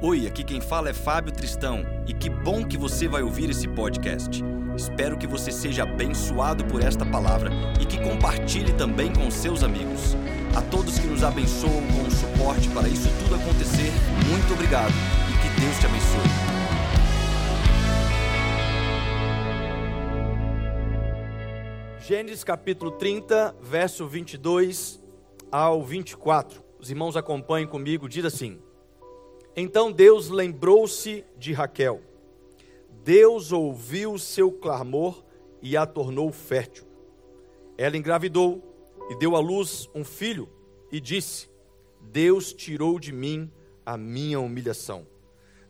Oi, aqui quem fala é Fábio Tristão e que bom que você vai ouvir esse podcast. Espero que você seja abençoado por esta palavra e que compartilhe também com seus amigos. A todos que nos abençoam com o suporte para isso tudo acontecer, muito obrigado e que Deus te abençoe. Gênesis capítulo 30, verso 22 ao 24. Os irmãos acompanhem comigo, diz assim: Então Deus lembrou-se de Raquel. Deus ouviu seu clamor e a tornou fértil. Ela engravidou e deu à luz um filho e disse: Deus tirou de mim a minha humilhação.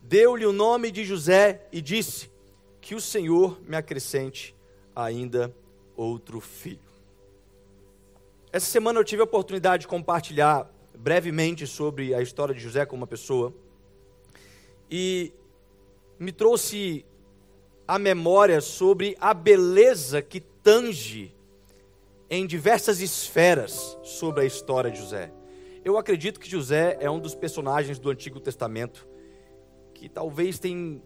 Deu-lhe o nome de José e disse: Que o Senhor me acrescente ainda outro filho. Essa semana eu tive a oportunidade de compartilhar brevemente sobre a história de José como uma pessoa e me trouxe a memória sobre a beleza que tange em diversas esferas sobre a história de José. Eu acredito que José é um dos personagens do Antigo Testamento que talvez tem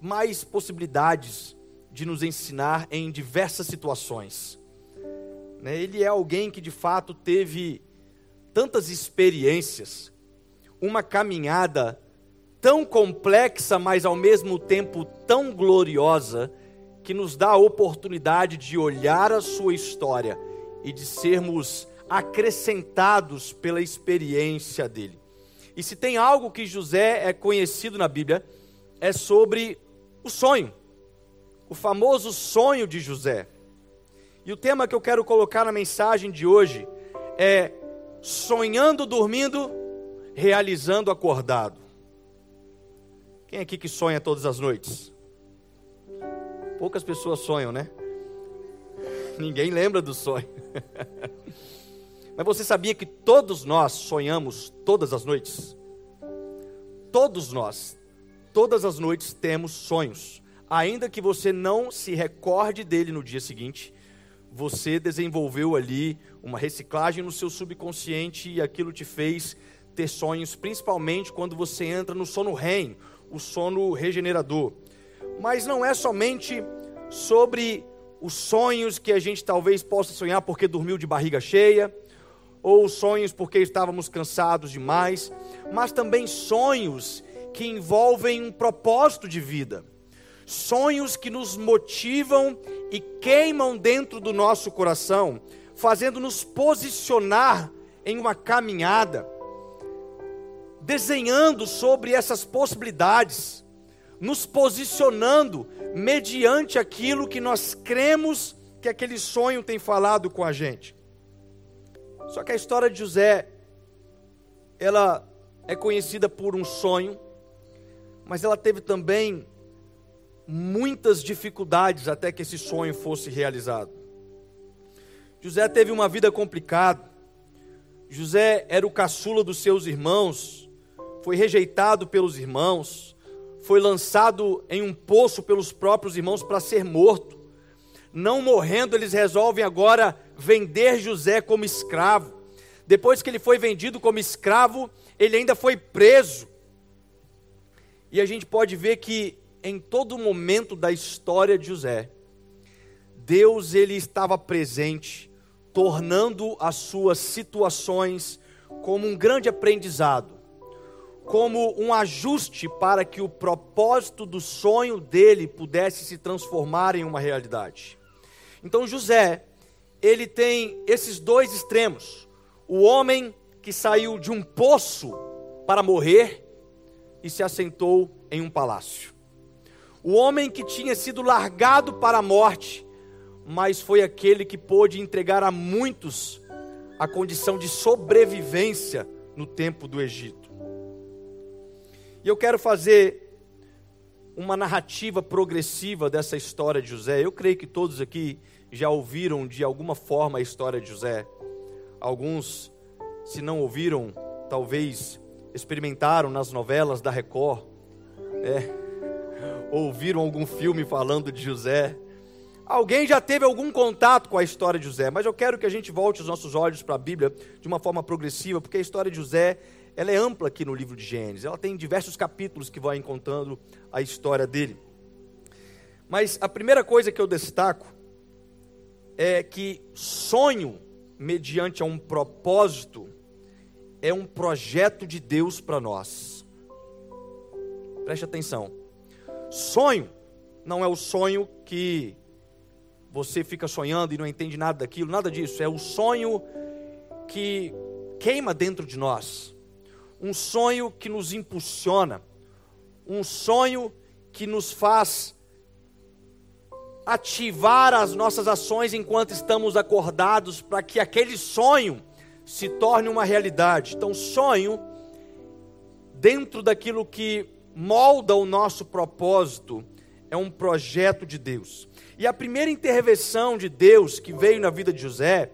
mais possibilidades de nos ensinar em diversas situações. Né? Ele é alguém que de fato teve tantas experiências, uma caminhada tão complexa, mas ao mesmo tempo tão gloriosa, que nos dá a oportunidade de olhar a sua história e de sermos acrescentados pela experiência dele. E se tem algo que José é conhecido na Bíblia, é sobre o sonho o famoso sonho de José. E o tema que eu quero colocar na mensagem de hoje é sonhando dormindo, realizando acordado. Quem aqui que sonha todas as noites? Poucas pessoas sonham, né? Ninguém lembra do sonho. Mas você sabia que todos nós sonhamos todas as noites? Todos nós, todas as noites temos sonhos ainda que você não se recorde dele no dia seguinte, você desenvolveu ali uma reciclagem no seu subconsciente e aquilo te fez ter sonhos, principalmente quando você entra no sono REM, o sono regenerador. Mas não é somente sobre os sonhos que a gente talvez possa sonhar porque dormiu de barriga cheia, ou sonhos porque estávamos cansados demais, mas também sonhos que envolvem um propósito de vida sonhos que nos motivam e queimam dentro do nosso coração, fazendo-nos posicionar em uma caminhada, desenhando sobre essas possibilidades, nos posicionando mediante aquilo que nós cremos que aquele sonho tem falado com a gente. Só que a história de José, ela é conhecida por um sonho, mas ela teve também muitas dificuldades até que esse sonho fosse realizado. José teve uma vida complicada. José era o caçula dos seus irmãos, foi rejeitado pelos irmãos, foi lançado em um poço pelos próprios irmãos para ser morto. Não morrendo, eles resolvem agora vender José como escravo. Depois que ele foi vendido como escravo, ele ainda foi preso. E a gente pode ver que em todo momento da história de José, Deus ele estava presente, tornando as suas situações como um grande aprendizado, como um ajuste para que o propósito do sonho dele pudesse se transformar em uma realidade. Então José, ele tem esses dois extremos: o homem que saiu de um poço para morrer e se assentou em um palácio o homem que tinha sido largado para a morte, mas foi aquele que pôde entregar a muitos a condição de sobrevivência no tempo do Egito. E eu quero fazer uma narrativa progressiva dessa história de José. Eu creio que todos aqui já ouviram de alguma forma a história de José. Alguns, se não ouviram, talvez experimentaram nas novelas da Record. É, ouviram algum filme falando de José. Alguém já teve algum contato com a história de José, mas eu quero que a gente volte os nossos olhos para a Bíblia de uma forma progressiva, porque a história de José ela é ampla aqui no livro de Gênesis. Ela tem diversos capítulos que vão contando a história dele. Mas a primeira coisa que eu destaco é que sonho mediante a um propósito é um projeto de Deus para nós. Preste atenção. Sonho não é o sonho que você fica sonhando e não entende nada daquilo, nada disso. É o sonho que queima dentro de nós. Um sonho que nos impulsiona. Um sonho que nos faz ativar as nossas ações enquanto estamos acordados para que aquele sonho se torne uma realidade. Então, sonho, dentro daquilo que molda o nosso propósito, é um projeto de Deus. E a primeira intervenção de Deus que veio na vida de José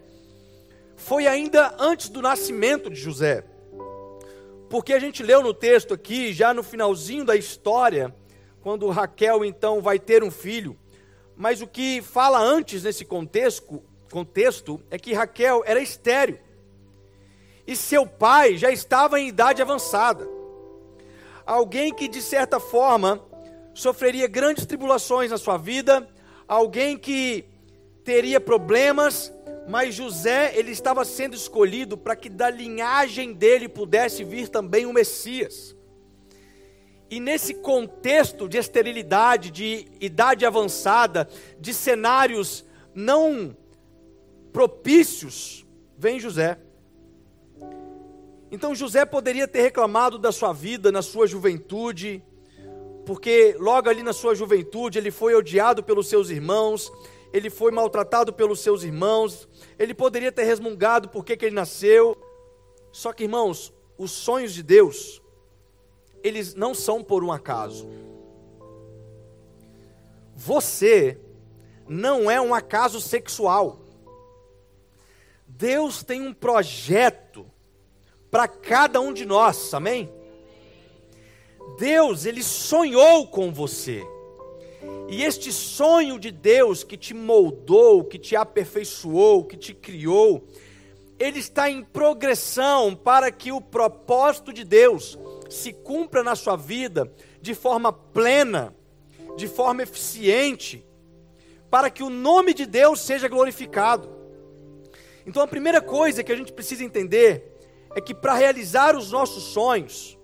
foi ainda antes do nascimento de José. Porque a gente leu no texto aqui, já no finalzinho da história, quando Raquel então vai ter um filho, mas o que fala antes nesse contexto, contexto é que Raquel era estéril. E seu pai já estava em idade avançada. Alguém que de certa forma sofreria grandes tribulações na sua vida, alguém que teria problemas, mas José, ele estava sendo escolhido para que da linhagem dele pudesse vir também o Messias. E nesse contexto de esterilidade, de idade avançada, de cenários não propícios, vem José. Então José poderia ter reclamado da sua vida na sua juventude, porque logo ali na sua juventude ele foi odiado pelos seus irmãos, ele foi maltratado pelos seus irmãos, ele poderia ter resmungado por que ele nasceu. Só que, irmãos, os sonhos de Deus eles não são por um acaso. Você não é um acaso sexual. Deus tem um projeto para cada um de nós, amém? Deus, ele sonhou com você. E este sonho de Deus que te moldou, que te aperfeiçoou, que te criou, ele está em progressão para que o propósito de Deus se cumpra na sua vida de forma plena, de forma eficiente, para que o nome de Deus seja glorificado. Então a primeira coisa que a gente precisa entender é que para realizar os nossos sonhos,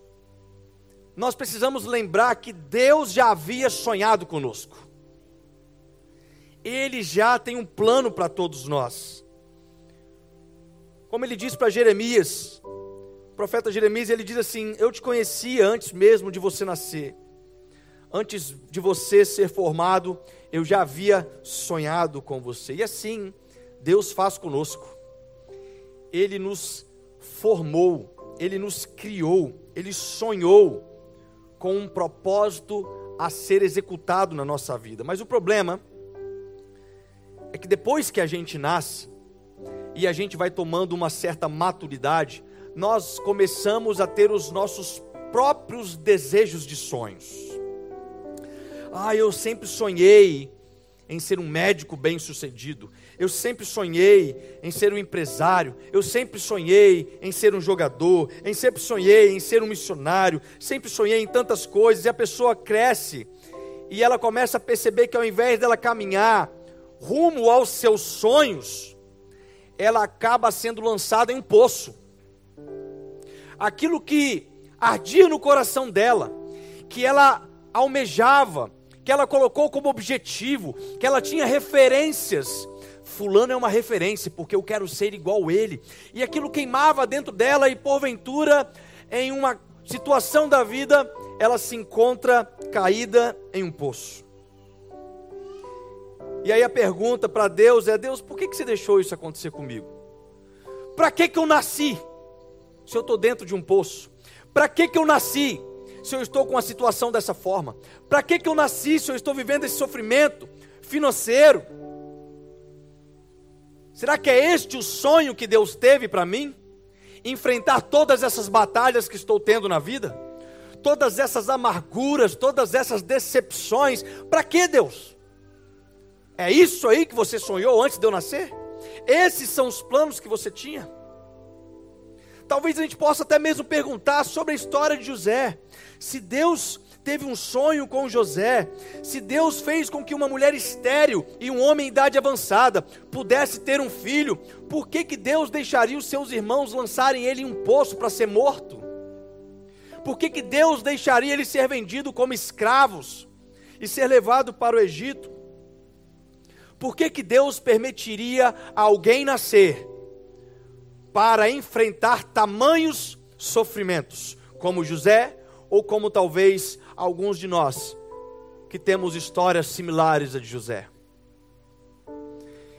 nós precisamos lembrar que Deus já havia sonhado conosco. Ele já tem um plano para todos nós. Como ele diz para Jeremias, profeta Jeremias, ele diz assim: Eu te conhecia antes mesmo de você nascer. Antes de você ser formado, eu já havia sonhado com você. E assim, Deus faz conosco. Ele nos formou, ele nos criou, ele sonhou com um propósito a ser executado na nossa vida. Mas o problema é que depois que a gente nasce e a gente vai tomando uma certa maturidade, nós começamos a ter os nossos próprios desejos de sonhos. Ah, eu sempre sonhei em ser um médico bem-sucedido. Eu sempre sonhei em ser um empresário. Eu sempre sonhei em ser um jogador. Eu sempre sonhei em ser um missionário. Sempre sonhei em tantas coisas. E a pessoa cresce e ela começa a perceber que ao invés dela caminhar rumo aos seus sonhos, ela acaba sendo lançada em um poço aquilo que ardia no coração dela, que ela almejava, que ela colocou como objetivo, que ela tinha referências. Fulano é uma referência, porque eu quero ser igual a ele. E aquilo queimava dentro dela, e porventura, em uma situação da vida, ela se encontra caída em um poço. E aí a pergunta para Deus é: Deus, por que, que você deixou isso acontecer comigo? Para que, que eu nasci? se eu estou dentro de um poço? Para que, que eu nasci se eu estou com uma situação dessa forma? Para que, que eu nasci se eu estou vivendo esse sofrimento financeiro? Será que é este o sonho que Deus teve para mim? Enfrentar todas essas batalhas que estou tendo na vida? Todas essas amarguras, todas essas decepções, para que Deus? É isso aí que você sonhou antes de eu nascer? Esses são os planos que você tinha? Talvez a gente possa até mesmo perguntar sobre a história de José. Se Deus teve um sonho com José, se Deus fez com que uma mulher estéril e um homem em idade avançada pudesse ter um filho, por que, que Deus deixaria os seus irmãos lançarem ele em um poço para ser morto? Por que, que Deus deixaria ele ser vendido como escravos e ser levado para o Egito? Por que, que Deus permitiria alguém nascer para enfrentar tamanhos sofrimentos, como José ou como talvez alguns de nós que temos histórias similares a de José.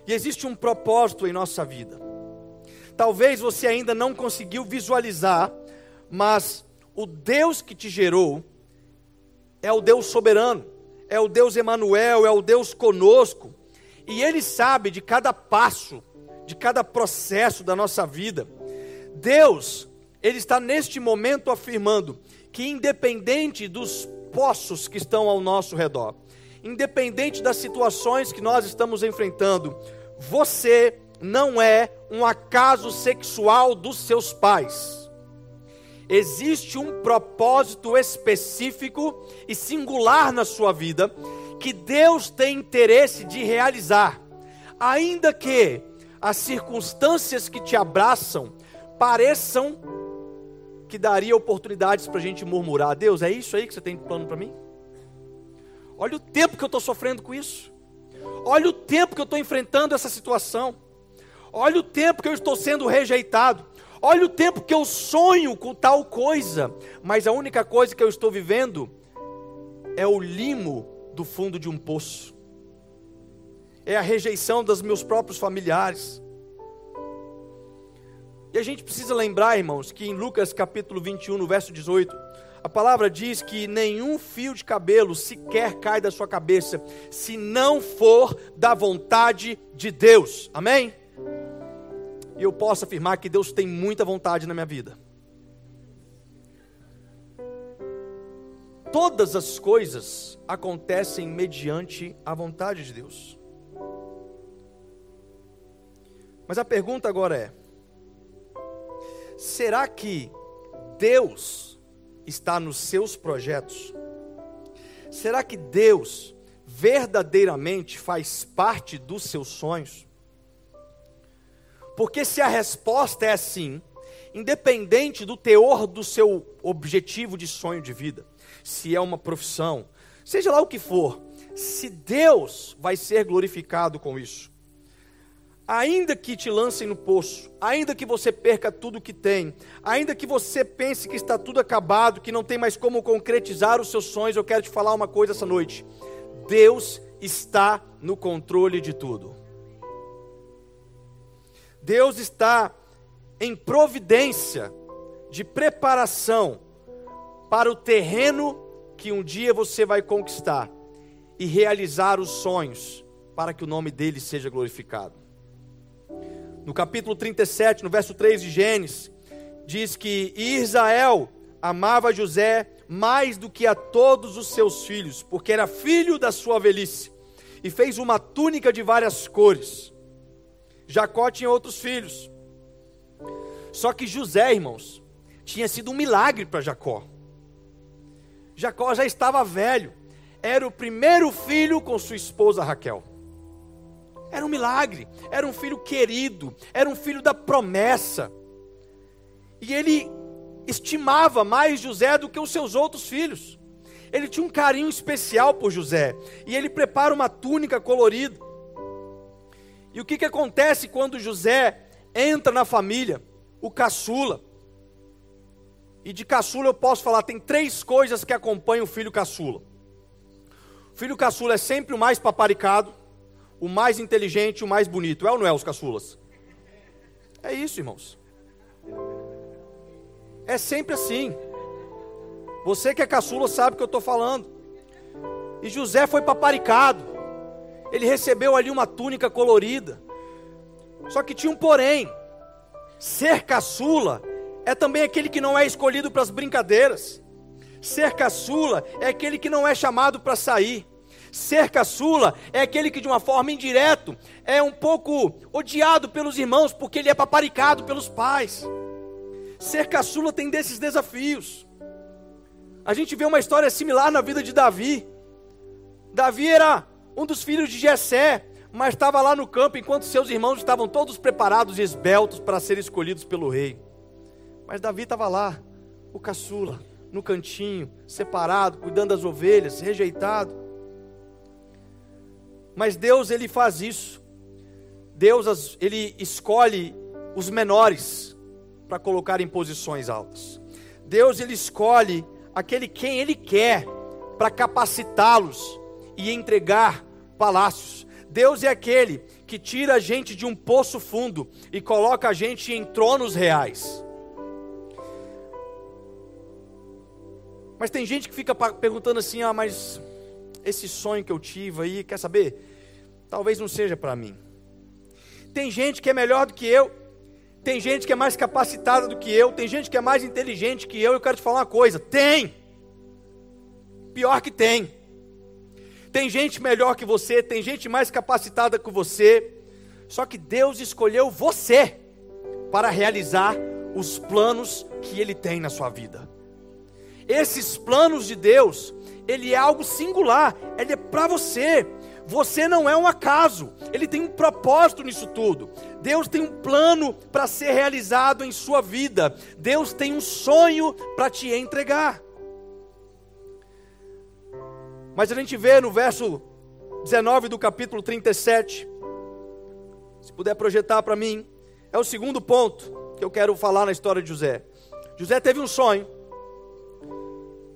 E existe um propósito em nossa vida. Talvez você ainda não conseguiu visualizar, mas o Deus que te gerou é o Deus soberano, é o Deus Emanuel, é o Deus conosco, e ele sabe de cada passo, de cada processo da nossa vida. Deus, ele está neste momento afirmando que independente dos poços que estão ao nosso redor, independente das situações que nós estamos enfrentando, você não é um acaso sexual dos seus pais. Existe um propósito específico e singular na sua vida que Deus tem interesse de realizar, ainda que as circunstâncias que te abraçam pareçam que daria oportunidades para a gente murmurar: Deus, é isso aí que você tem plano para mim? Olha o tempo que eu estou sofrendo com isso. Olha o tempo que eu estou enfrentando essa situação. Olha o tempo que eu estou sendo rejeitado. Olha o tempo que eu sonho com tal coisa. Mas a única coisa que eu estou vivendo é o limo do fundo de um poço. É a rejeição dos meus próprios familiares e a gente precisa lembrar, irmãos, que em Lucas capítulo 21, no verso 18, a palavra diz que nenhum fio de cabelo sequer cai da sua cabeça, se não for da vontade de Deus. Amém? E eu posso afirmar que Deus tem muita vontade na minha vida. Todas as coisas acontecem mediante a vontade de Deus. Mas a pergunta agora é: Será que Deus está nos seus projetos? Será que Deus verdadeiramente faz parte dos seus sonhos? Porque se a resposta é sim, independente do teor do seu objetivo de sonho de vida, se é uma profissão, seja lá o que for, se Deus vai ser glorificado com isso, ainda que te lancem no poço, ainda que você perca tudo que tem, ainda que você pense que está tudo acabado, que não tem mais como concretizar os seus sonhos, eu quero te falar uma coisa essa noite. Deus está no controle de tudo. Deus está em providência de preparação para o terreno que um dia você vai conquistar e realizar os sonhos para que o nome dele seja glorificado. No capítulo 37, no verso 3 de Gênesis, diz que Israel amava José mais do que a todos os seus filhos, porque era filho da sua velhice, e fez uma túnica de várias cores. Jacó tinha outros filhos. Só que José, irmãos, tinha sido um milagre para Jacó. Jacó já estava velho, era o primeiro filho com sua esposa Raquel. Era um milagre, era um filho querido, era um filho da promessa. E ele estimava mais José do que os seus outros filhos. Ele tinha um carinho especial por José. E ele prepara uma túnica colorida. E o que, que acontece quando José entra na família? O caçula. E de caçula eu posso falar, tem três coisas que acompanham o filho caçula. O filho caçula é sempre o mais paparicado o mais inteligente, o mais bonito. É ou não é os caçulas? É isso, irmãos. É sempre assim. Você que é caçula sabe o que eu estou falando. E José foi paparicado. Ele recebeu ali uma túnica colorida. Só que tinha um porém. Ser caçula é também aquele que não é escolhido para as brincadeiras. Ser caçula é aquele que não é chamado para sair. Ser caçula é aquele que, de uma forma indireta, é um pouco odiado pelos irmãos, porque ele é paparicado pelos pais. ser caçula tem desses desafios. A gente vê uma história similar na vida de Davi. Davi era um dos filhos de Jessé, mas estava lá no campo enquanto seus irmãos estavam todos preparados e esbeltos para serem escolhidos pelo rei. Mas Davi estava lá, o caçula, no cantinho, separado, cuidando das ovelhas, rejeitado. Mas Deus ele faz isso. Deus ele escolhe os menores para colocar em posições altas. Deus ele escolhe aquele quem ele quer para capacitá-los e entregar palácios. Deus é aquele que tira a gente de um poço fundo e coloca a gente em tronos reais. Mas tem gente que fica perguntando assim: ah, mas esse sonho que eu tive aí, quer saber? Talvez não seja para mim. Tem gente que é melhor do que eu, tem gente que é mais capacitada do que eu, tem gente que é mais inteligente que eu. Eu quero te falar uma coisa: tem. Pior que tem. Tem gente melhor que você, tem gente mais capacitada que você. Só que Deus escolheu você para realizar os planos que Ele tem na sua vida. Esses planos de Deus, ele é algo singular, ele é para você. Você não é um acaso, ele tem um propósito nisso tudo. Deus tem um plano para ser realizado em sua vida. Deus tem um sonho para te entregar. Mas a gente vê no verso 19 do capítulo 37, se puder projetar para mim, é o segundo ponto que eu quero falar na história de José. José teve um sonho,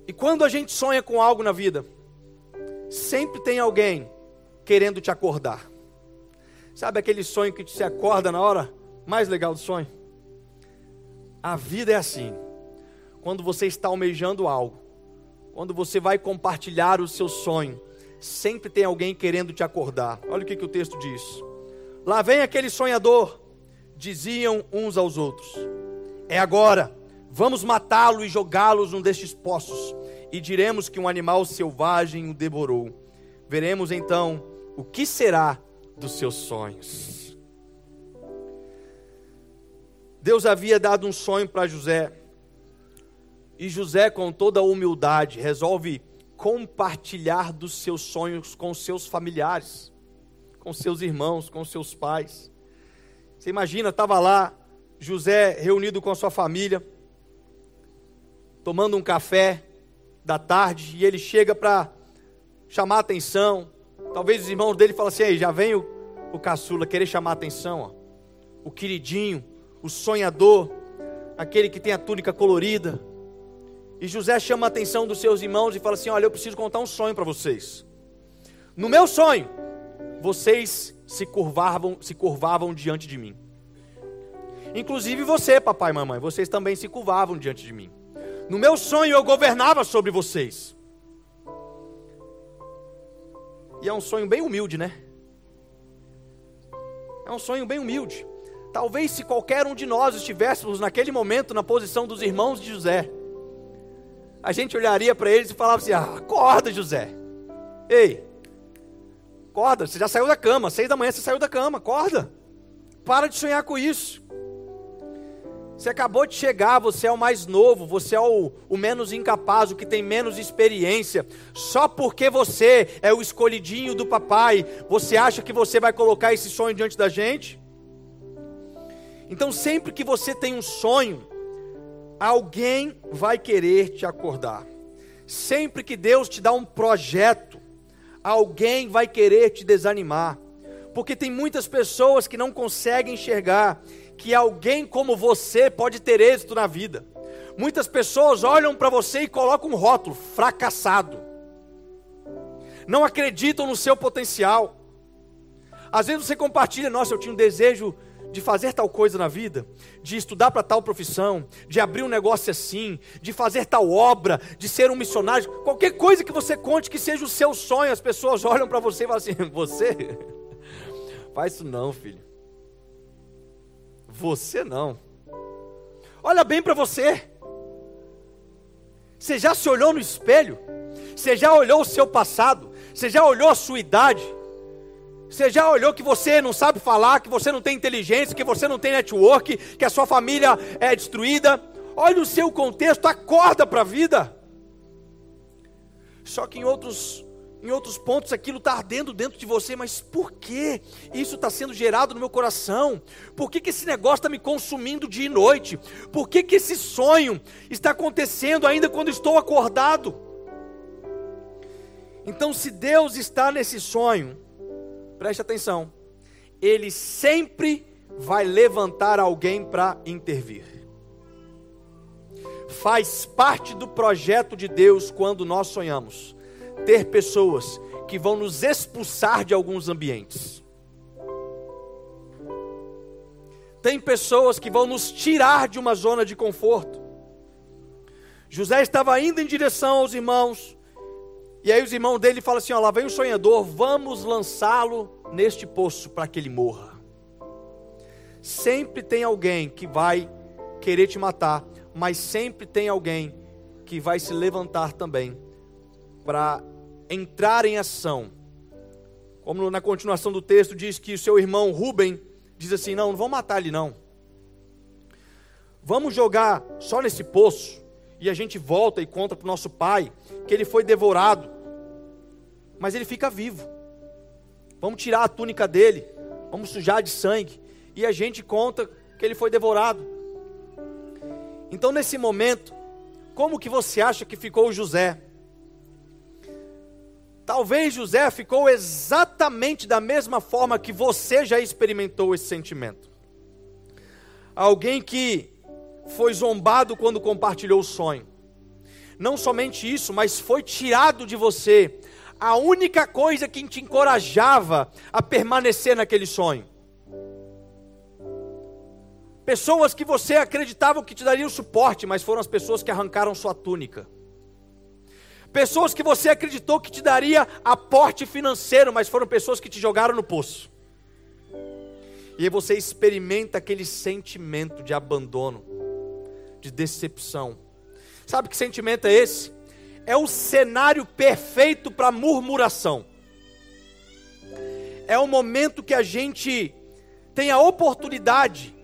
e quando a gente sonha com algo na vida, sempre tem alguém querendo te acordar. Sabe aquele sonho que te acorda na hora mais legal do sonho? A vida é assim. Quando você está almejando algo, quando você vai compartilhar o seu sonho, sempre tem alguém querendo te acordar. Olha o que, que o texto diz. Lá vem aquele sonhador, diziam uns aos outros: É agora Vamos matá-lo e jogá-los num destes poços, e diremos que um animal selvagem o devorou. Veremos então o que será dos seus sonhos. Deus havia dado um sonho para José, e José, com toda a humildade, resolve compartilhar dos seus sonhos com seus familiares, com seus irmãos, com seus pais. Você imagina, estava lá José reunido com a sua família, tomando um café da tarde e ele chega para chamar atenção. Talvez os irmãos dele falem assim: aí, já vem o, o caçula querer chamar atenção, ó. o queridinho, o sonhador, aquele que tem a túnica colorida. E José chama a atenção dos seus irmãos e fala assim: Olha, eu preciso contar um sonho para vocês. No meu sonho, vocês se curvavam, se curvavam diante de mim. Inclusive você, papai e mamãe, vocês também se curvavam diante de mim. No meu sonho eu governava sobre vocês. E é um sonho bem humilde, né? É um sonho bem humilde. Talvez se qualquer um de nós estivéssemos naquele momento na posição dos irmãos de José, a gente olharia para eles e falava assim: ah, acorda, José. Ei, acorda, você já saiu da cama, seis da manhã você saiu da cama, acorda. Para de sonhar com isso. Você acabou de chegar, você é o mais novo, você é o, o, menos incapaz, o que tem menos experiência. Só porque você é o escolhidinho do papai, você acha que você vai colocar esse sonho diante da gente? Então, sempre que você tem um sonho, alguém vai querer te acordar. Sempre que Deus te dá um projeto, alguém vai querer te desanimar. Porque tem muitas pessoas que não conseguem enxergar que alguém como você pode ter êxito na vida. Muitas pessoas olham para você e colocam um rótulo: fracassado. Não acreditam no seu potencial. Às vezes você compartilha: nossa, eu tinha um desejo de fazer tal coisa na vida, de estudar para tal profissão, de abrir um negócio assim, de fazer tal obra, de ser um missionário, qualquer coisa que você conte que seja o seu sonho, as pessoas olham para você e falam assim: você faz isso não, filho. Você não. Olha bem para você. Você já se olhou no espelho? Você já olhou o seu passado? Você já olhou a sua idade? Você já olhou que você não sabe falar, que você não tem inteligência, que você não tem network, que a sua família é destruída? olha o seu contexto, acorda para a vida. Só que em outros, em outros pontos aquilo está ardendo dentro de você, mas por que isso está sendo gerado no meu coração? Por que, que esse negócio está me consumindo dia e noite? Por que, que esse sonho está acontecendo ainda quando estou acordado? Então, se Deus está nesse sonho, preste atenção, Ele sempre vai levantar alguém para intervir faz parte do projeto de Deus quando nós sonhamos ter pessoas que vão nos expulsar de alguns ambientes. Tem pessoas que vão nos tirar de uma zona de conforto. José estava indo em direção aos irmãos, e aí os irmãos dele falam assim: ó, lá vem o sonhador, vamos lançá-lo neste poço para que ele morra. Sempre tem alguém que vai querer te matar, mas sempre tem alguém que vai se levantar também para entrar em ação. Como na continuação do texto diz que o seu irmão Rubem diz assim: Não, não vamos matar ele, não. Vamos jogar só nesse poço e a gente volta e conta para o nosso pai que ele foi devorado, mas ele fica vivo. Vamos tirar a túnica dele, vamos sujar de sangue e a gente conta que ele foi devorado. Então, nesse momento, como que você acha que ficou José? Talvez José ficou exatamente da mesma forma que você já experimentou esse sentimento. Alguém que foi zombado quando compartilhou o sonho. Não somente isso, mas foi tirado de você a única coisa que te encorajava a permanecer naquele sonho. Pessoas que você acreditava que te dariam suporte, mas foram as pessoas que arrancaram sua túnica. Pessoas que você acreditou que te daria aporte financeiro, mas foram pessoas que te jogaram no poço. E aí você experimenta aquele sentimento de abandono, de decepção. Sabe que sentimento é esse? É o cenário perfeito para murmuração. É o momento que a gente tem a oportunidade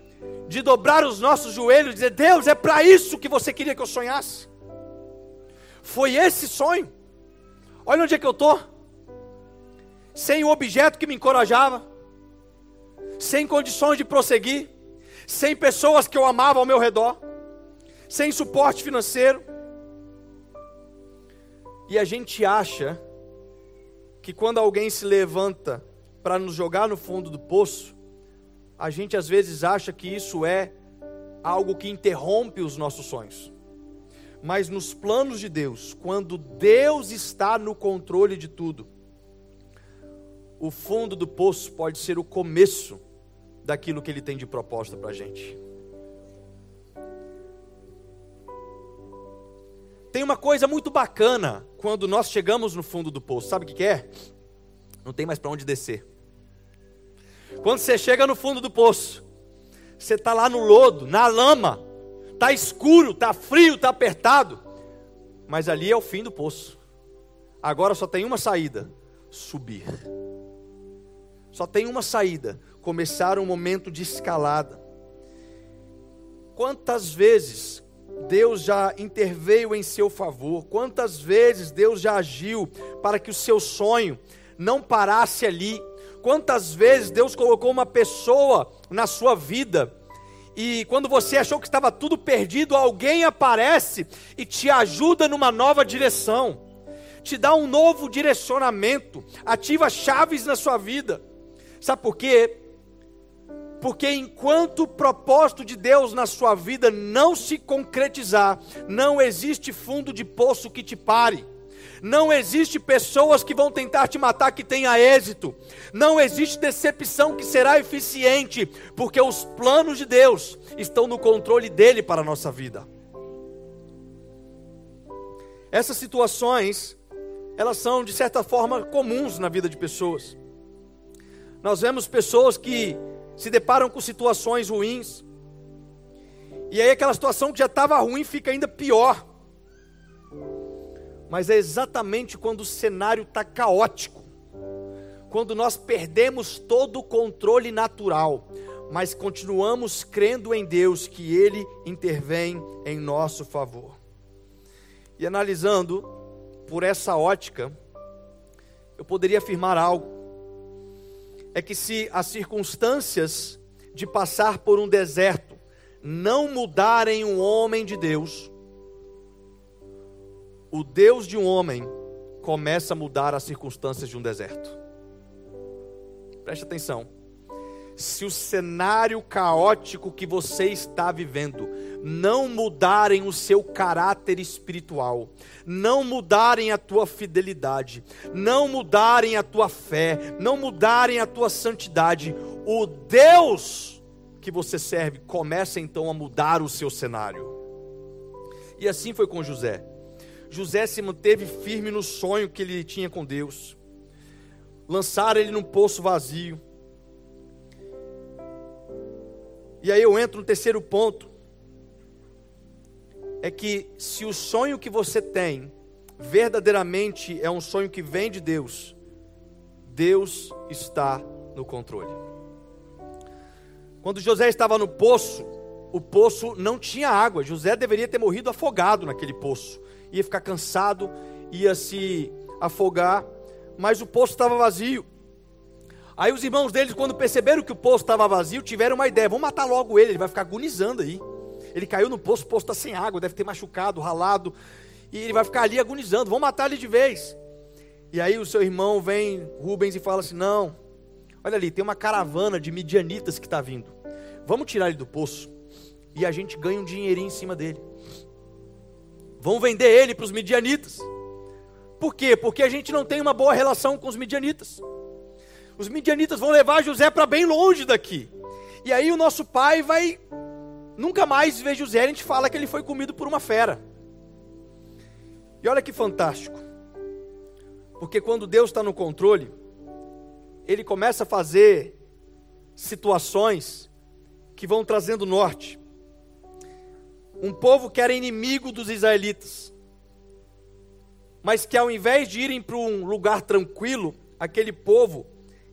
de dobrar os nossos joelhos e dizer: Deus, é para isso que você queria que eu sonhasse. Foi esse sonho. Olha onde é que eu estou. Sem o objeto que me encorajava, sem condições de prosseguir, sem pessoas que eu amava ao meu redor, sem suporte financeiro. E a gente acha que quando alguém se levanta para nos jogar no fundo do poço, a gente às vezes acha que isso é algo que interrompe os nossos sonhos. Mas nos planos de Deus, quando Deus está no controle de tudo, o fundo do poço pode ser o começo daquilo que Ele tem de proposta para a gente. Tem uma coisa muito bacana quando nós chegamos no fundo do poço, sabe o que é? Não tem mais para onde descer. Quando você chega no fundo do poço, você está lá no lodo, na lama, está escuro, está frio, está apertado, mas ali é o fim do poço. Agora só tem uma saída: subir. Só tem uma saída: começar um momento de escalada. Quantas vezes Deus já interveio em seu favor? Quantas vezes Deus já agiu para que o seu sonho não parasse ali? Quantas vezes Deus colocou uma pessoa na sua vida e quando você achou que estava tudo perdido, alguém aparece e te ajuda numa nova direção, te dá um novo direcionamento, ativa chaves na sua vida. Sabe por quê? Porque enquanto o propósito de Deus na sua vida não se concretizar, não existe fundo de poço que te pare. Não existe pessoas que vão tentar te matar que tenha êxito. Não existe decepção que será eficiente, porque os planos de Deus estão no controle dele para a nossa vida. Essas situações, elas são de certa forma comuns na vida de pessoas. Nós vemos pessoas que se deparam com situações ruins, e aí aquela situação que já estava ruim fica ainda pior mas é exatamente quando o cenário está caótico, quando nós perdemos todo o controle natural, mas continuamos crendo em Deus que Ele intervém em nosso favor. E analisando por essa ótica, eu poderia afirmar algo: é que se as circunstâncias de passar por um deserto não mudarem um homem de Deus, o Deus de um homem começa a mudar as circunstâncias de um deserto. Preste atenção. Se o cenário caótico que você está vivendo não mudarem o seu caráter espiritual, não mudarem a tua fidelidade, não mudarem a tua fé, não mudarem a tua santidade, o Deus que você serve começa então a mudar o seu cenário. E assim foi com José. José se manteve firme no sonho que ele tinha com Deus. Lançaram ele num poço vazio. E aí eu entro no terceiro ponto. É que se o sonho que você tem verdadeiramente é um sonho que vem de Deus, Deus está no controle. Quando José estava no poço, o poço não tinha água. José deveria ter morrido afogado naquele poço ia ficar cansado, ia se afogar, mas o poço estava vazio. Aí os irmãos deles, quando perceberam que o poço estava vazio, tiveram uma ideia: vamos matar logo ele, ele vai ficar agonizando aí. Ele caiu no poço, o poço está sem água, deve ter machucado, ralado, e ele vai ficar ali agonizando, vamos matar ele de vez. E aí o seu irmão vem, Rubens, e fala assim: não, olha ali, tem uma caravana de midianitas que está vindo, vamos tirar ele do poço, e a gente ganha um dinheirinho em cima dele. Vão vender ele para os midianitas. Por quê? Porque a gente não tem uma boa relação com os midianitas. Os midianitas vão levar José para bem longe daqui. E aí o nosso pai vai nunca mais ver José, a gente fala que ele foi comido por uma fera. E olha que fantástico. Porque quando Deus está no controle, ele começa a fazer situações que vão trazendo norte um povo que era inimigo dos israelitas, mas que ao invés de irem para um lugar tranquilo, aquele povo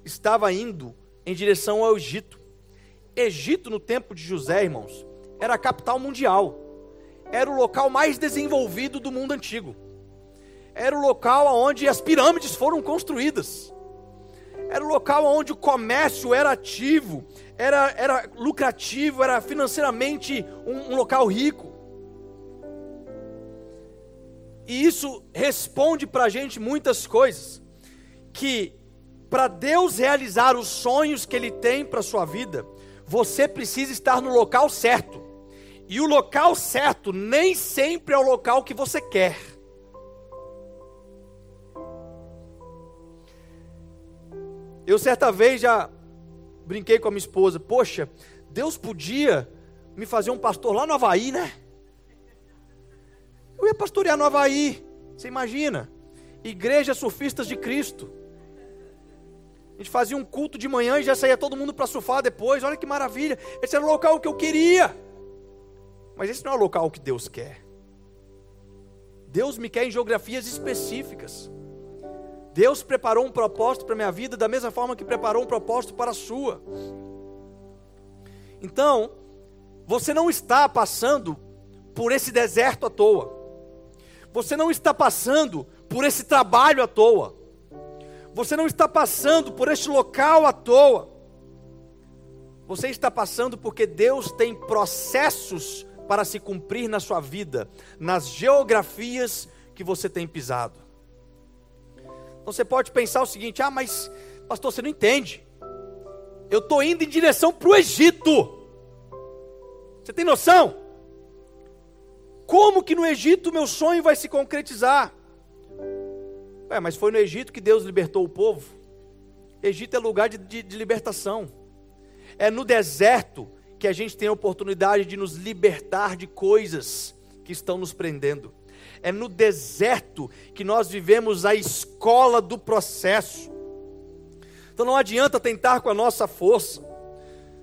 estava indo em direção ao Egito. Egito, no tempo de José, irmãos, era a capital mundial, era o local mais desenvolvido do mundo antigo, era o local onde as pirâmides foram construídas, era o local onde o comércio era ativo, era, era lucrativo, era financeiramente um, um local rico. E isso responde para a gente muitas coisas. Que para Deus realizar os sonhos que Ele tem para a sua vida, você precisa estar no local certo. E o local certo nem sempre é o local que você quer. Eu certa vez já brinquei com a minha esposa, poxa, Deus podia me fazer um pastor lá no Havaí, né? Eu ia pastorear no Havaí, você imagina? Igreja Surfistas de Cristo. A gente fazia um culto de manhã e já saía todo mundo para surfar depois. Olha que maravilha. Esse era o local que eu queria. Mas esse não é o local que Deus quer. Deus me quer em geografias específicas. Deus preparou um propósito para a minha vida da mesma forma que preparou um propósito para a sua. Então, você não está passando por esse deserto à toa. Você não está passando por esse trabalho à toa. Você não está passando por este local à toa. Você está passando porque Deus tem processos para se cumprir na sua vida, nas geografias que você tem pisado. Então você pode pensar o seguinte: ah, mas, pastor, você não entende. Eu estou indo em direção para o Egito. Você tem noção? Como que no Egito meu sonho vai se concretizar? Ué, mas foi no Egito que Deus libertou o povo. Egito é lugar de, de, de libertação. É no deserto que a gente tem a oportunidade de nos libertar de coisas que estão nos prendendo. É no deserto que nós vivemos a escola do processo. Então não adianta tentar com a nossa força.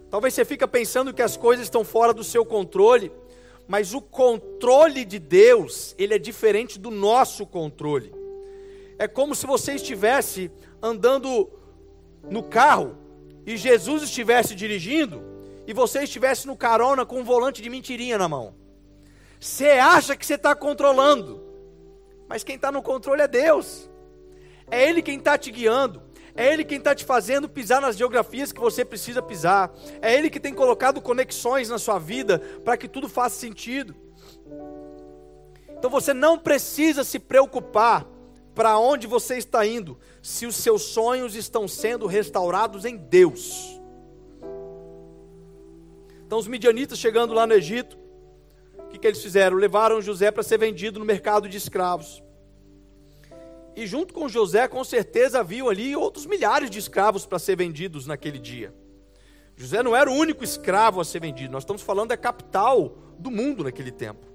Talvez você fique pensando que as coisas estão fora do seu controle, mas o controle de Deus, ele é diferente do nosso controle. É como se você estivesse andando no carro e Jesus estivesse dirigindo e você estivesse no carona com um volante de mentirinha na mão. Você acha que você está controlando, mas quem está no controle é Deus. É Ele quem está te guiando. É Ele quem está te fazendo pisar nas geografias que você precisa pisar. É Ele que tem colocado conexões na sua vida para que tudo faça sentido. Então você não precisa se preocupar para onde você está indo, se os seus sonhos estão sendo restaurados em Deus. Então os midianitas chegando lá no Egito, que, que eles fizeram? Levaram José para ser vendido no mercado de escravos. E junto com José, com certeza, haviam ali outros milhares de escravos para ser vendidos naquele dia. José não era o único escravo a ser vendido, nós estamos falando da capital do mundo naquele tempo.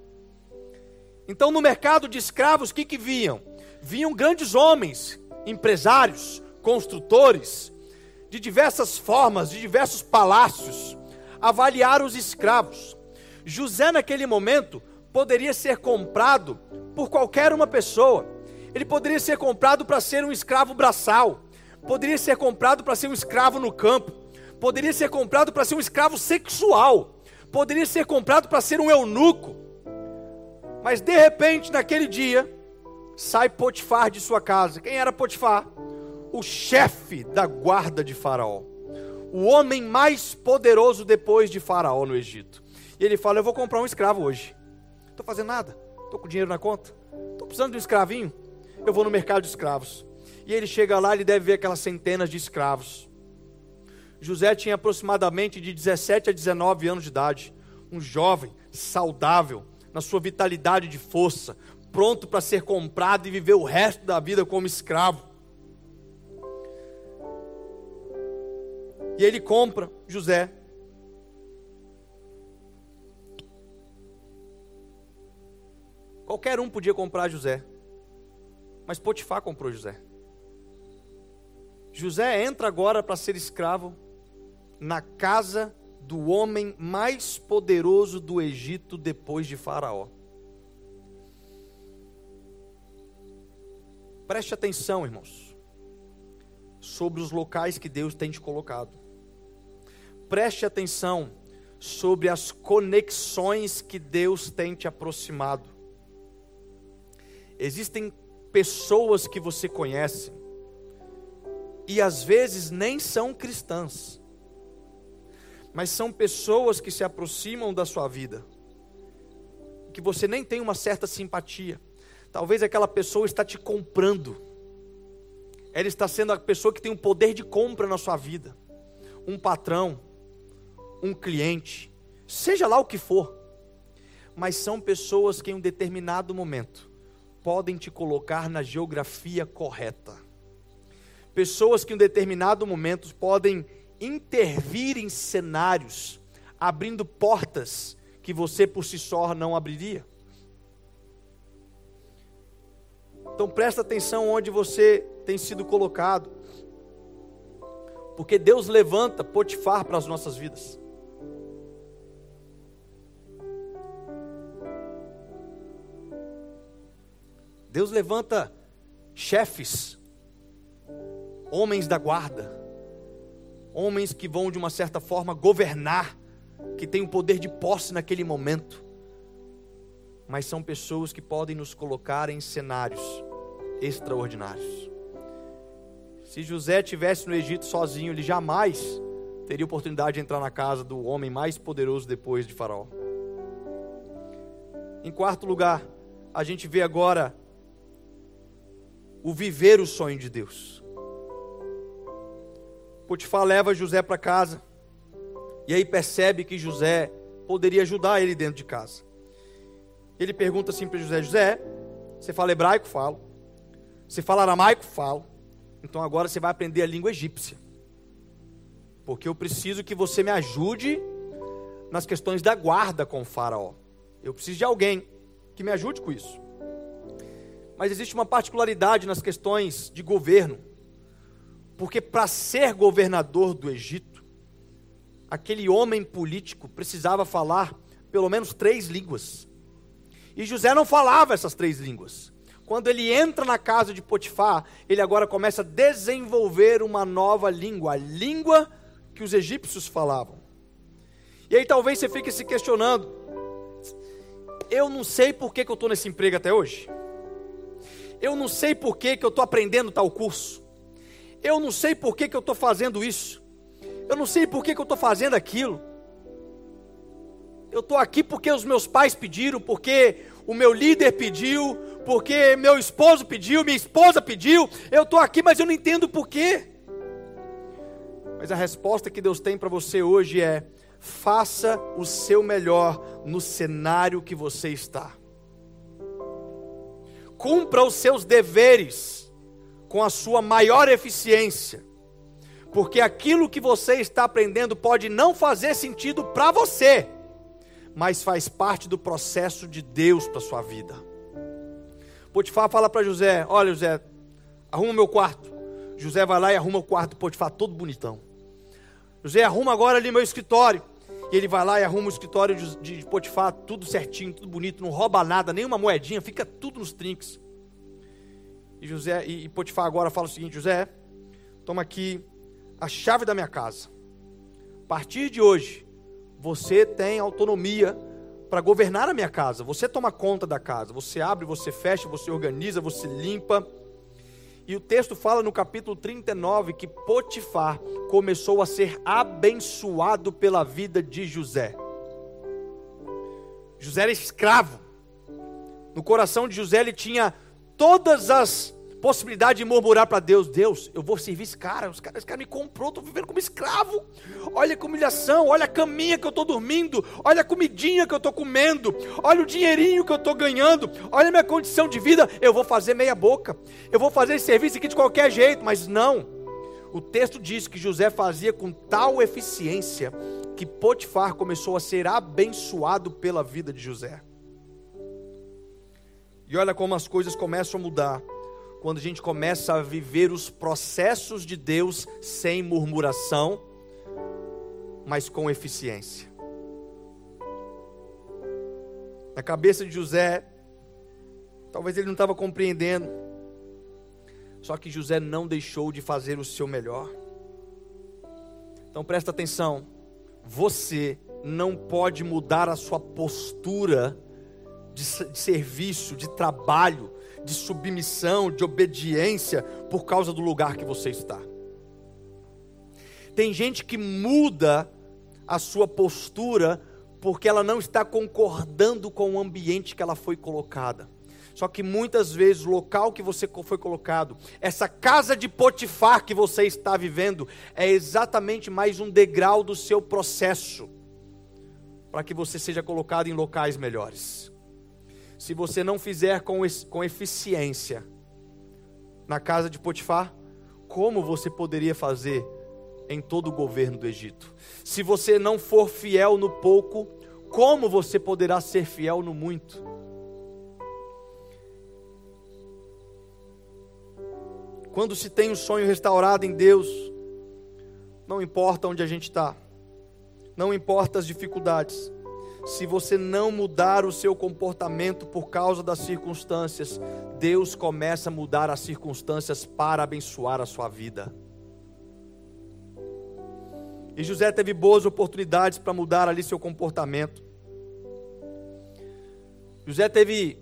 Então, no mercado de escravos, o que, que viam? Vinham grandes homens, empresários, construtores, de diversas formas, de diversos palácios, avaliar os escravos. José, naquele momento, poderia ser comprado por qualquer uma pessoa. Ele poderia ser comprado para ser um escravo braçal, poderia ser comprado para ser um escravo no campo, poderia ser comprado para ser um escravo sexual, poderia ser comprado para ser um eunuco. Mas de repente, naquele dia, sai Potifar de sua casa. Quem era Potifar? O chefe da guarda de Faraó o homem mais poderoso depois de Faraó no Egito. E ele fala: Eu vou comprar um escravo hoje. Estou fazendo nada, estou com dinheiro na conta, estou precisando de um escravinho. Eu vou no mercado de escravos. E ele chega lá, ele deve ver aquelas centenas de escravos. José tinha aproximadamente de 17 a 19 anos de idade, um jovem, saudável, na sua vitalidade de força, pronto para ser comprado e viver o resto da vida como escravo. E ele compra José. Qualquer um podia comprar José. Mas Potifar comprou José. José entra agora para ser escravo na casa do homem mais poderoso do Egito depois de Faraó. Preste atenção, irmãos, sobre os locais que Deus tem te colocado preste atenção sobre as conexões que Deus tem te aproximado. Existem pessoas que você conhece e às vezes nem são cristãs, mas são pessoas que se aproximam da sua vida, que você nem tem uma certa simpatia. Talvez aquela pessoa está te comprando. Ela está sendo a pessoa que tem um poder de compra na sua vida. Um patrão, um cliente, seja lá o que for, mas são pessoas que em um determinado momento podem te colocar na geografia correta. Pessoas que em um determinado momento podem intervir em cenários, abrindo portas que você por si só não abriria. Então presta atenção onde você tem sido colocado. Porque Deus levanta Potifar para as nossas vidas. Deus levanta chefes, homens da guarda, homens que vão de uma certa forma governar, que têm o poder de posse naquele momento, mas são pessoas que podem nos colocar em cenários extraordinários. Se José tivesse no Egito sozinho, ele jamais teria oportunidade de entrar na casa do homem mais poderoso depois de Faraó. Em quarto lugar, a gente vê agora o viver o sonho de Deus. Potifar leva José para casa e aí percebe que José poderia ajudar ele dentro de casa. Ele pergunta assim para José: José, você fala hebraico? Falo. Você fala aramaico? Falo. Então agora você vai aprender a língua egípcia. Porque eu preciso que você me ajude nas questões da guarda com o faraó. Eu preciso de alguém que me ajude com isso. Mas existe uma particularidade nas questões de governo. Porque para ser governador do Egito, aquele homem político precisava falar pelo menos três línguas. E José não falava essas três línguas. Quando ele entra na casa de Potifar, ele agora começa a desenvolver uma nova língua, a língua que os egípcios falavam. E aí talvez você fique se questionando: eu não sei por que, que eu estou nesse emprego até hoje. Eu não sei por que, que eu estou aprendendo tal curso. Eu não sei por que, que eu estou fazendo isso. Eu não sei por que, que eu estou fazendo aquilo. Eu estou aqui porque os meus pais pediram, porque o meu líder pediu, porque meu esposo pediu, minha esposa pediu. Eu estou aqui, mas eu não entendo por quê. Mas a resposta que Deus tem para você hoje é: faça o seu melhor no cenário que você está. Cumpra os seus deveres com a sua maior eficiência. Porque aquilo que você está aprendendo pode não fazer sentido para você mas faz parte do processo de Deus para sua vida. Potifar fala para José: Olha, José, arruma meu quarto. José vai lá e arruma o quarto do Potifar todo bonitão. José arruma agora ali meu escritório. E ele vai lá e arruma o escritório de, de Potifar, tudo certinho, tudo bonito, não rouba nada, nenhuma moedinha, fica tudo nos trinques. E José e, e Potifar agora fala o seguinte: José, toma aqui a chave da minha casa. A partir de hoje, você tem autonomia para governar a minha casa. Você toma conta da casa. Você abre, você fecha, você organiza, você limpa. E o texto fala no capítulo 39 que Potifar começou a ser abençoado pela vida de José. José era escravo. No coração de José ele tinha todas as possibilidade de murmurar para Deus: Deus, eu vou servir esse cara, esse cara, esse cara me comprou, estou vivendo como escravo. Olha que humilhação, olha a caminha que eu estou dormindo, olha a comidinha que eu estou comendo, olha o dinheirinho que eu estou ganhando, olha a minha condição de vida. Eu vou fazer meia boca, eu vou fazer esse serviço aqui de qualquer jeito, mas não. O texto diz que José fazia com tal eficiência que Potifar começou a ser abençoado pela vida de José. E olha como as coisas começam a mudar quando a gente começa a viver os processos de Deus sem murmuração, mas com eficiência. Na cabeça de José, talvez ele não estava compreendendo, só que José não deixou de fazer o seu melhor. Então presta atenção, você não pode mudar a sua postura de, de serviço, de trabalho, de submissão, de obediência, por causa do lugar que você está. Tem gente que muda a sua postura porque ela não está concordando com o ambiente que ela foi colocada. Só que muitas vezes o local que você foi colocado, essa casa de Potifar que você está vivendo, é exatamente mais um degrau do seu processo para que você seja colocado em locais melhores se você não fizer com, com eficiência na casa de Potifar, como você poderia fazer em todo o governo do Egito? Se você não for fiel no pouco, como você poderá ser fiel no muito? Quando se tem um sonho restaurado em Deus, não importa onde a gente está, não importa as dificuldades, se você não mudar o seu comportamento por causa das circunstâncias, Deus começa a mudar as circunstâncias para abençoar a sua vida. E José teve boas oportunidades para mudar ali seu comportamento. José teve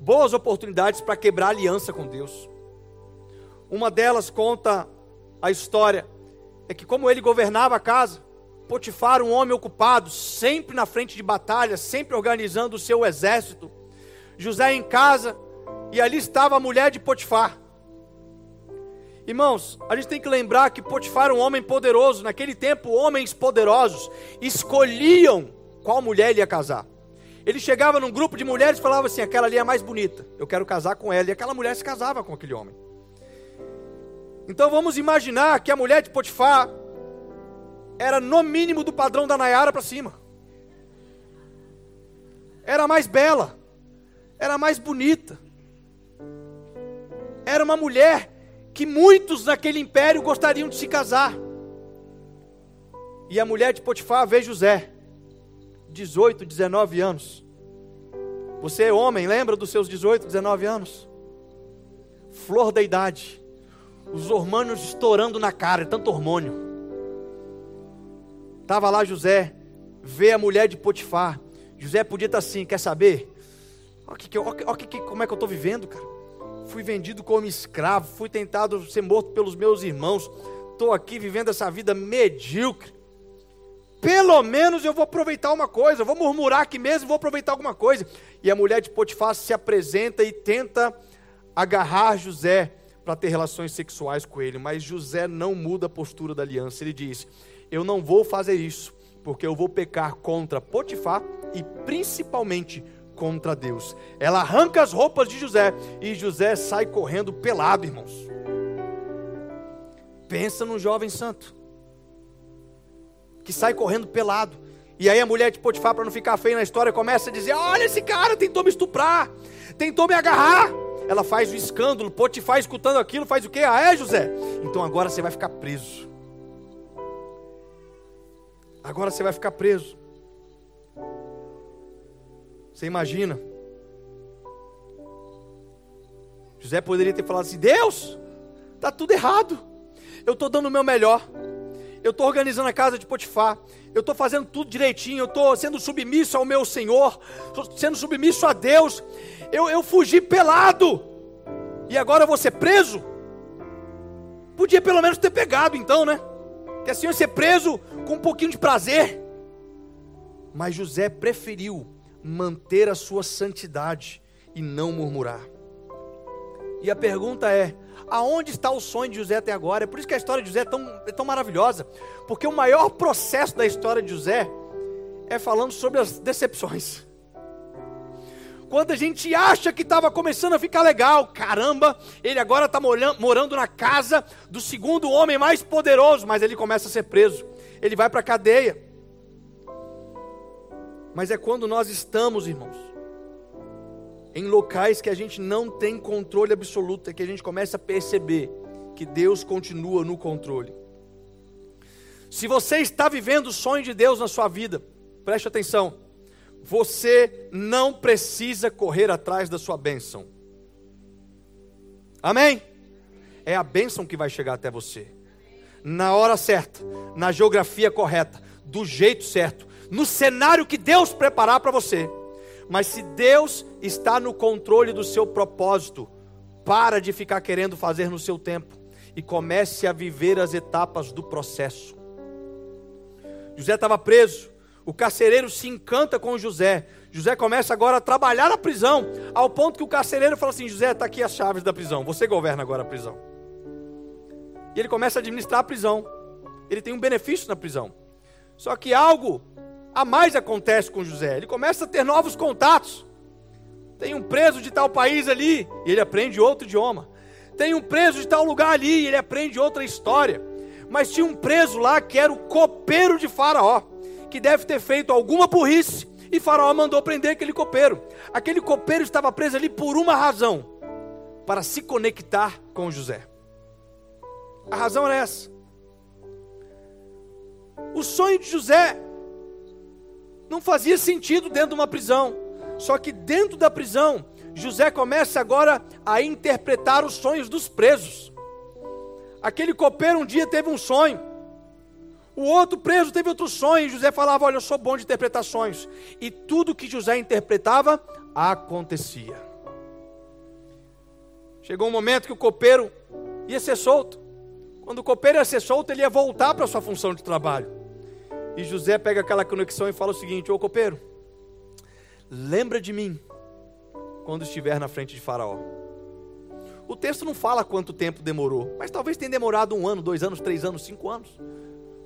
boas oportunidades para quebrar aliança com Deus. Uma delas conta a história é que como ele governava a casa, Potifar, um homem ocupado, sempre na frente de batalha, sempre organizando o seu exército. José em casa, e ali estava a mulher de Potifar. Irmãos, a gente tem que lembrar que Potifar era um homem poderoso. Naquele tempo, homens poderosos escolhiam qual mulher ele ia casar. Ele chegava num grupo de mulheres e falava assim: aquela ali é mais bonita, eu quero casar com ela. E aquela mulher se casava com aquele homem. Então vamos imaginar que a mulher de Potifar era no mínimo do padrão da Nayara para cima. Era mais bela, era mais bonita. Era uma mulher que muitos naquele império gostariam de se casar. E a mulher de Potifar vê José, 18, 19 anos. Você é homem, lembra dos seus 18, 19 anos? Flor da idade. Os hormônios estourando na cara, tanto hormônio. Estava lá José, vê a mulher de Potifar. José podia estar assim, quer saber? Olha, que, olha, que, como é que eu estou vivendo, cara. Fui vendido como escravo, fui tentado ser morto pelos meus irmãos. Estou aqui vivendo essa vida medíocre. Pelo menos eu vou aproveitar uma coisa, vou murmurar aqui mesmo, vou aproveitar alguma coisa. E a mulher de Potifar se apresenta e tenta agarrar José para ter relações sexuais com ele, mas José não muda a postura da aliança. Ele diz: Eu não vou fazer isso, porque eu vou pecar contra Potifar e principalmente contra Deus. Ela arranca as roupas de José e José sai correndo pelado, irmãos. Pensa num jovem santo que sai correndo pelado. E aí a mulher de Potifar, para não ficar feia na história, começa a dizer: Olha, esse cara tentou me estuprar, tentou me agarrar. Ela faz o escândalo, Potifar escutando aquilo, faz o quê? Ah, é, José? Então agora você vai ficar preso. Agora você vai ficar preso. Você imagina? José poderia ter falado assim: Deus, está tudo errado. Eu estou dando o meu melhor. Eu estou organizando a casa de Potifar. Eu estou fazendo tudo direitinho. Eu estou sendo submisso ao meu Senhor. Sendo submisso a Deus. Eu, eu fugi pelado. E agora eu vou ser preso? Podia pelo menos ter pegado então, né? Que assim eu ser preso com um pouquinho de prazer. Mas José preferiu manter a sua santidade e não murmurar. E a pergunta é: aonde está o sonho de José até agora? É por isso que a história de José é tão, é tão maravilhosa, porque o maior processo da história de José é falando sobre as decepções. Quando a gente acha que estava começando a ficar legal, caramba, ele agora está morando na casa do segundo homem mais poderoso, mas ele começa a ser preso, ele vai para a cadeia. Mas é quando nós estamos, irmãos, em locais que a gente não tem controle absoluto, é que a gente começa a perceber que Deus continua no controle. Se você está vivendo o sonho de Deus na sua vida, preste atenção, você não precisa correr atrás da sua bênção. Amém? É a bênção que vai chegar até você. Na hora certa, na geografia correta, do jeito certo, no cenário que Deus preparar para você. Mas se Deus está no controle do seu propósito, para de ficar querendo fazer no seu tempo e comece a viver as etapas do processo. José estava preso, o carcereiro se encanta com José. José começa agora a trabalhar na prisão, ao ponto que o carcereiro fala assim: José, está aqui as chaves da prisão, você governa agora a prisão. E ele começa a administrar a prisão, ele tem um benefício na prisão. Só que algo a mais acontece com José. Ele começa a ter novos contatos. Tem um preso de tal país ali, e ele aprende outro idioma. Tem um preso de tal lugar ali, e ele aprende outra história. Mas tinha um preso lá que era o copeiro de Faraó, que deve ter feito alguma burrice, e Faraó mandou prender aquele copeiro. Aquele copeiro estava preso ali por uma razão: para se conectar com José. A razão era essa. O sonho de José não fazia sentido dentro de uma prisão. Só que dentro da prisão, José começa agora a interpretar os sonhos dos presos. Aquele copeiro um dia teve um sonho. O outro preso teve outro sonho. José falava: Olha, eu sou bom de interpretar sonhos. E tudo que José interpretava acontecia. Chegou um momento que o copeiro ia ser solto. Quando o copeiro ia ser solto, ele ia voltar para sua função de trabalho. E José pega aquela conexão e fala o seguinte: Ô copeiro, lembra de mim quando estiver na frente de Faraó. O texto não fala quanto tempo demorou, mas talvez tenha demorado um ano, dois anos, três anos, cinco anos.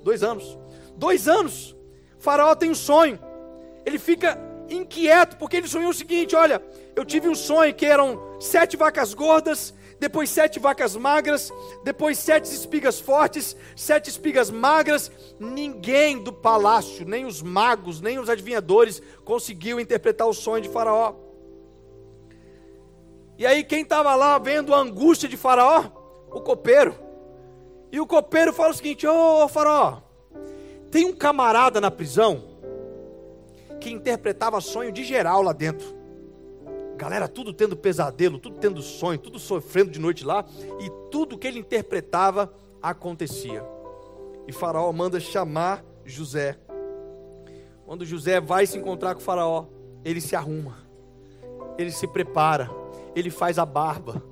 Dois anos. Dois anos. Faraó tem um sonho. Ele fica inquieto porque ele sonhou o seguinte: olha, eu tive um sonho que eram sete vacas gordas depois sete vacas magras, depois sete espigas fortes, sete espigas magras. Ninguém do palácio, nem os magos, nem os adivinhadores, conseguiu interpretar o sonho de Faraó. E aí, quem estava lá vendo a angústia de Faraó? O copeiro. E o copeiro fala o seguinte: Ô oh, Faraó, tem um camarada na prisão que interpretava sonho de geral lá dentro. Galera, tudo tendo pesadelo, tudo tendo sonho, tudo sofrendo de noite lá, e tudo que ele interpretava acontecia. E Faraó manda chamar José. Quando José vai se encontrar com o Faraó, ele se arruma, ele se prepara, ele faz a barba,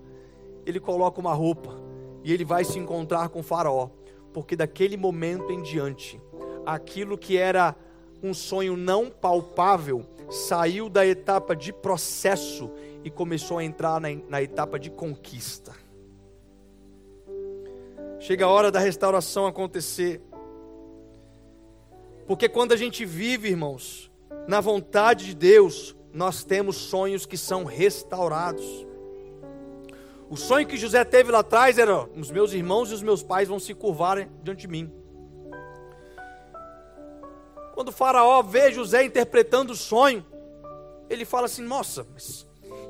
ele coloca uma roupa e ele vai se encontrar com Faraó, porque daquele momento em diante, aquilo que era um sonho não palpável saiu da etapa de processo e começou a entrar na, na etapa de conquista. Chega a hora da restauração acontecer. Porque quando a gente vive, irmãos, na vontade de Deus, nós temos sonhos que são restaurados. O sonho que José teve lá atrás era: os meus irmãos e os meus pais vão se curvarem diante de mim. Quando o Faraó vê José interpretando o sonho, ele fala assim: Nossa, mas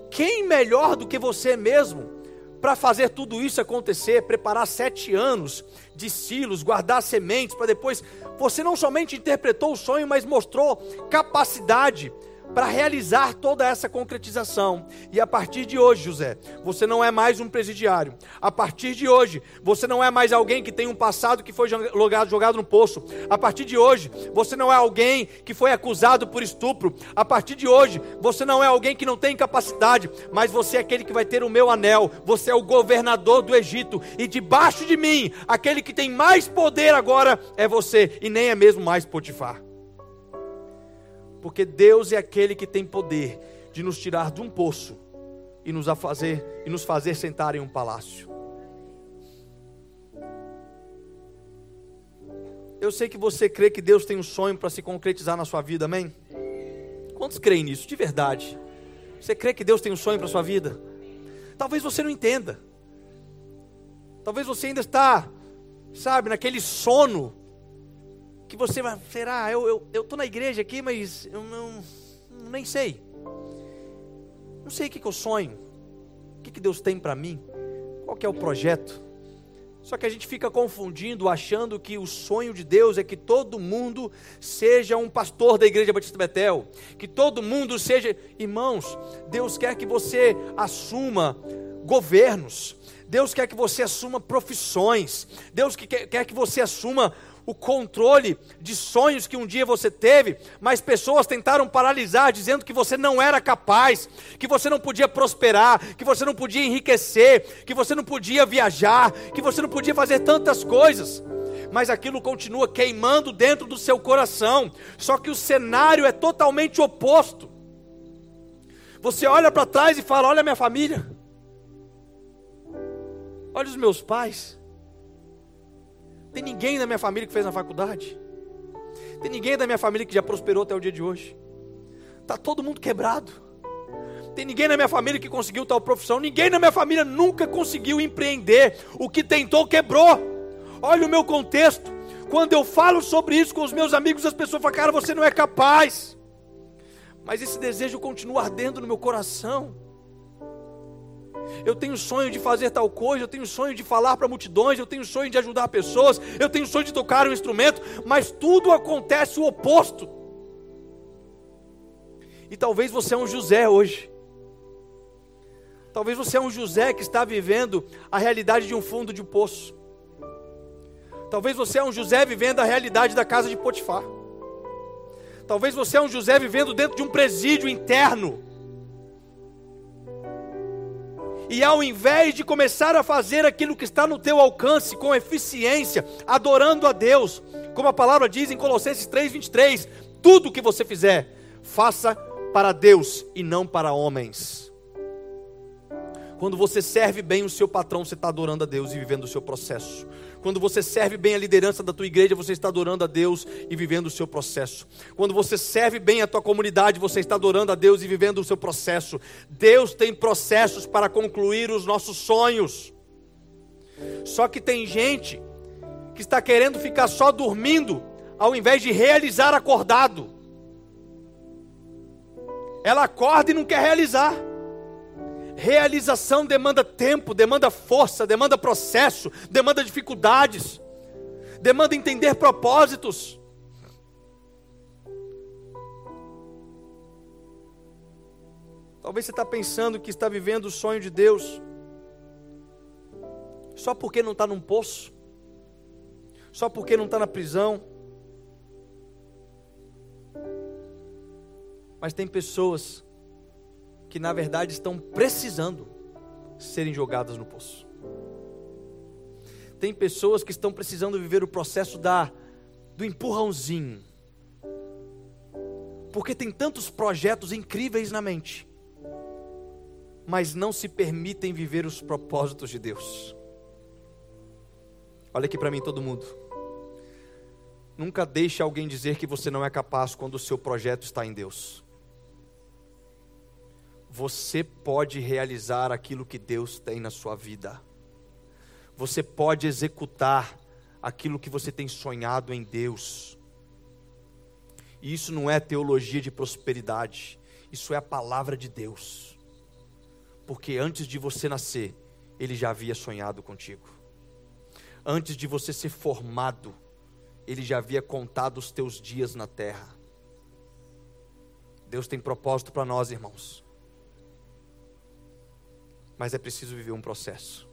quem melhor do que você mesmo para fazer tudo isso acontecer? Preparar sete anos de silos, guardar sementes para depois. Você não somente interpretou o sonho, mas mostrou capacidade para realizar toda essa concretização. E a partir de hoje, José, você não é mais um presidiário. A partir de hoje, você não é mais alguém que tem um passado que foi jogado, jogado no poço. A partir de hoje, você não é alguém que foi acusado por estupro. A partir de hoje, você não é alguém que não tem capacidade, mas você é aquele que vai ter o meu anel. Você é o governador do Egito. E debaixo de mim, aquele que tem mais poder agora é você, e nem é mesmo mais Potifar porque Deus é aquele que tem poder de nos tirar de um poço e nos fazer e nos fazer sentar em um palácio. Eu sei que você crê que Deus tem um sonho para se concretizar na sua vida, amém? Quantos creem nisso, de verdade? Você crê que Deus tem um sonho para sua vida? Talvez você não entenda. Talvez você ainda está, sabe, naquele sono que você vai, será, eu estou eu, eu na igreja aqui, mas eu não, nem sei. Não sei o que, que eu sonho, o que, que Deus tem para mim, qual que é o projeto. Só que a gente fica confundindo, achando que o sonho de Deus é que todo mundo seja um pastor da igreja Batista Betel, que todo mundo seja. Irmãos, Deus quer que você assuma governos, Deus quer que você assuma profissões, Deus quer, quer que você assuma o controle de sonhos que um dia você teve, mas pessoas tentaram paralisar, dizendo que você não era capaz, que você não podia prosperar, que você não podia enriquecer, que você não podia viajar, que você não podia fazer tantas coisas. Mas aquilo continua queimando dentro do seu coração. Só que o cenário é totalmente oposto. Você olha para trás e fala: Olha minha família, olha os meus pais. Tem ninguém da minha família que fez na faculdade. Tem ninguém da minha família que já prosperou até o dia de hoje. Está todo mundo quebrado. Tem ninguém na minha família que conseguiu tal profissão. Ninguém na minha família nunca conseguiu empreender. O que tentou, quebrou. Olha o meu contexto. Quando eu falo sobre isso com os meus amigos, as pessoas falam, cara, você não é capaz. Mas esse desejo continua ardendo no meu coração eu tenho sonho de fazer tal coisa, eu tenho sonho de falar para multidões, eu tenho sonho de ajudar pessoas, eu tenho sonho de tocar um instrumento, mas tudo acontece o oposto. E talvez você é um José hoje. Talvez você é um José que está vivendo a realidade de um fundo de poço. Talvez você é um José vivendo a realidade da casa de Potifar. Talvez você é um José vivendo dentro de um presídio interno e ao invés de começar a fazer aquilo que está no teu alcance com eficiência, adorando a Deus, como a palavra diz em Colossenses 3:23, tudo que você fizer, faça para Deus e não para homens. Quando você serve bem o seu patrão, você está adorando a Deus e vivendo o seu processo. Quando você serve bem a liderança da tua igreja, você está adorando a Deus e vivendo o seu processo. Quando você serve bem a tua comunidade, você está adorando a Deus e vivendo o seu processo. Deus tem processos para concluir os nossos sonhos. Só que tem gente que está querendo ficar só dormindo, ao invés de realizar acordado. Ela acorda e não quer realizar. Realização demanda tempo, demanda força, demanda processo, demanda dificuldades, demanda entender propósitos. Talvez você está pensando que está vivendo o sonho de Deus, só porque não está num poço, só porque não está na prisão. Mas tem pessoas que na verdade estão precisando serem jogadas no poço. Tem pessoas que estão precisando viver o processo da do empurrãozinho. Porque tem tantos projetos incríveis na mente, mas não se permitem viver os propósitos de Deus. Olha aqui para mim todo mundo. Nunca deixe alguém dizer que você não é capaz quando o seu projeto está em Deus. Você pode realizar aquilo que Deus tem na sua vida. Você pode executar aquilo que você tem sonhado em Deus. E isso não é teologia de prosperidade, isso é a palavra de Deus. Porque antes de você nascer, Ele já havia sonhado contigo. Antes de você ser formado, Ele já havia contado os teus dias na terra. Deus tem propósito para nós, irmãos mas é preciso viver um processo.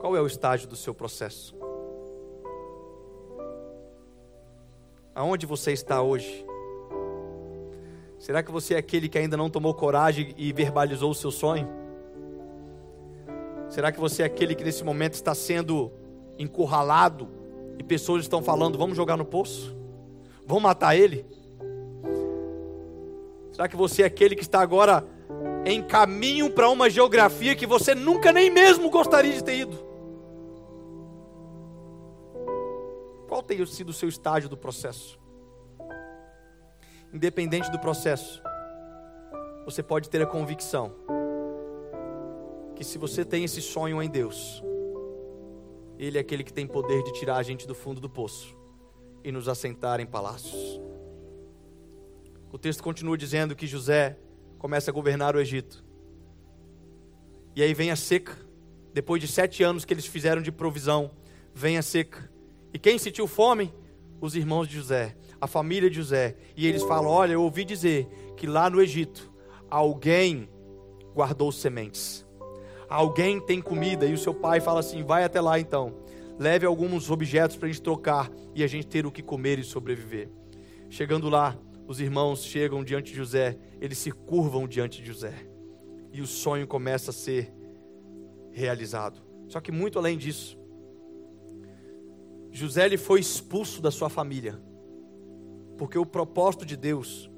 Qual é o estágio do seu processo? Aonde você está hoje? Será que você é aquele que ainda não tomou coragem e verbalizou o seu sonho? Será que você é aquele que nesse momento está sendo encurralado e pessoas estão falando: vamos jogar no poço? Vamos matar ele? Será que você é aquele que está agora em caminho para uma geografia que você nunca nem mesmo gostaria de ter ido? Qual tem sido o seu estágio do processo? Independente do processo, você pode ter a convicção que se você tem esse sonho em Deus, Ele é aquele que tem poder de tirar a gente do fundo do poço e nos assentar em palácios. O texto continua dizendo que José começa a governar o Egito. E aí vem a seca. Depois de sete anos que eles fizeram de provisão, vem a seca. E quem sentiu fome? Os irmãos de José, a família de José. E eles falam: Olha, eu ouvi dizer que lá no Egito alguém guardou sementes. Alguém tem comida. E o seu pai fala assim: Vai até lá então. Leve alguns objetos para a gente trocar e a gente ter o que comer e sobreviver. Chegando lá, os irmãos chegam diante de José, eles se curvam diante de José. E o sonho começa a ser realizado. Só que muito além disso, José ele foi expulso da sua família. Porque o propósito de Deus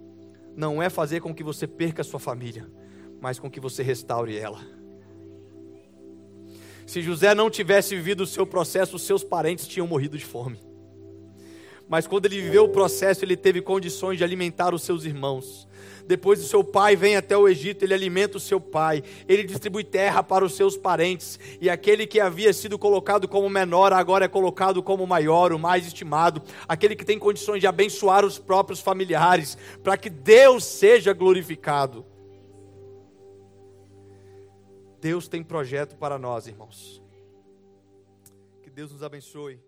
não é fazer com que você perca a sua família, mas com que você restaure ela. Se José não tivesse vivido o seu processo, seus parentes tinham morrido de fome mas quando ele viveu o processo, ele teve condições de alimentar os seus irmãos. Depois o seu pai vem até o Egito, ele alimenta o seu pai, ele distribui terra para os seus parentes, e aquele que havia sido colocado como menor, agora é colocado como maior, o mais estimado, aquele que tem condições de abençoar os próprios familiares, para que Deus seja glorificado. Deus tem projeto para nós, irmãos. Que Deus nos abençoe.